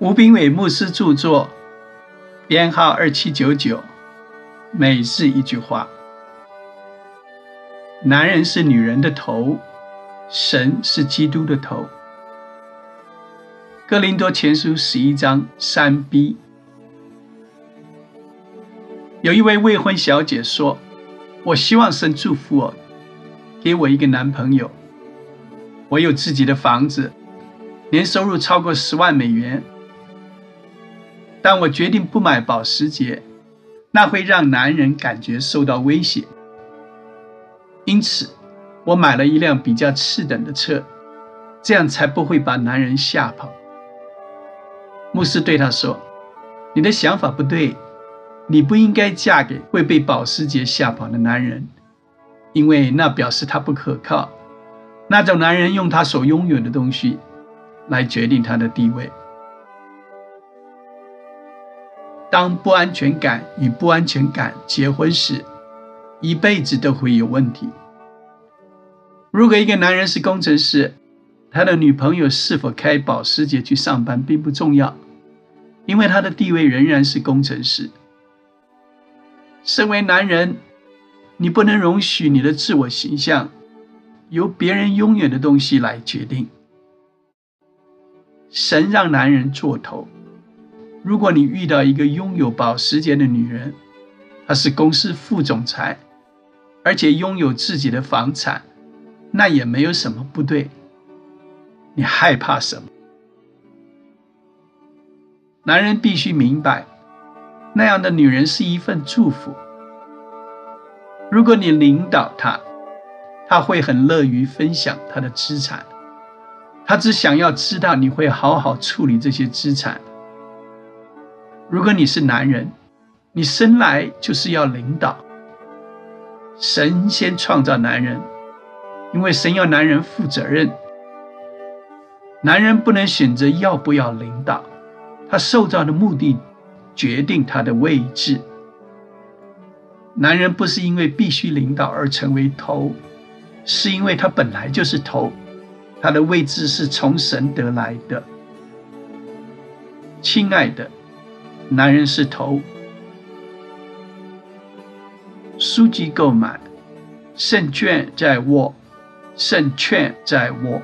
吴炳伟牧师著作，编号二七九九，每日一句话：男人是女人的头，神是基督的头。哥林多前书十一章三 b，有一位未婚小姐说：“我希望神祝福我，给我一个男朋友。我有自己的房子，年收入超过十万美元。”但我决定不买保时捷，那会让男人感觉受到威胁。因此，我买了一辆比较次等的车，这样才不会把男人吓跑。牧师对他说：“你的想法不对，你不应该嫁给会被保时捷吓跑的男人，因为那表示他不可靠。那种男人用他所拥有的东西来决定他的地位。”当不安全感与不安全感结婚时，一辈子都会有问题。如果一个男人是工程师，他的女朋友是否开保时捷去上班并不重要，因为他的地位仍然是工程师。身为男人，你不能容许你的自我形象由别人拥有的东西来决定。神让男人做头。如果你遇到一个拥有保时捷的女人，她是公司副总裁，而且拥有自己的房产，那也没有什么不对。你害怕什么？男人必须明白，那样的女人是一份祝福。如果你领导她，她会很乐于分享她的资产，她只想要知道你会好好处理这些资产。如果你是男人，你生来就是要领导。神先创造男人，因为神要男人负责任。男人不能选择要不要领导，他受造的目的决定他的位置。男人不是因为必须领导而成为头，是因为他本来就是头，他的位置是从神得来的。亲爱的。男人是头，书籍购买，胜券在握，胜券在握。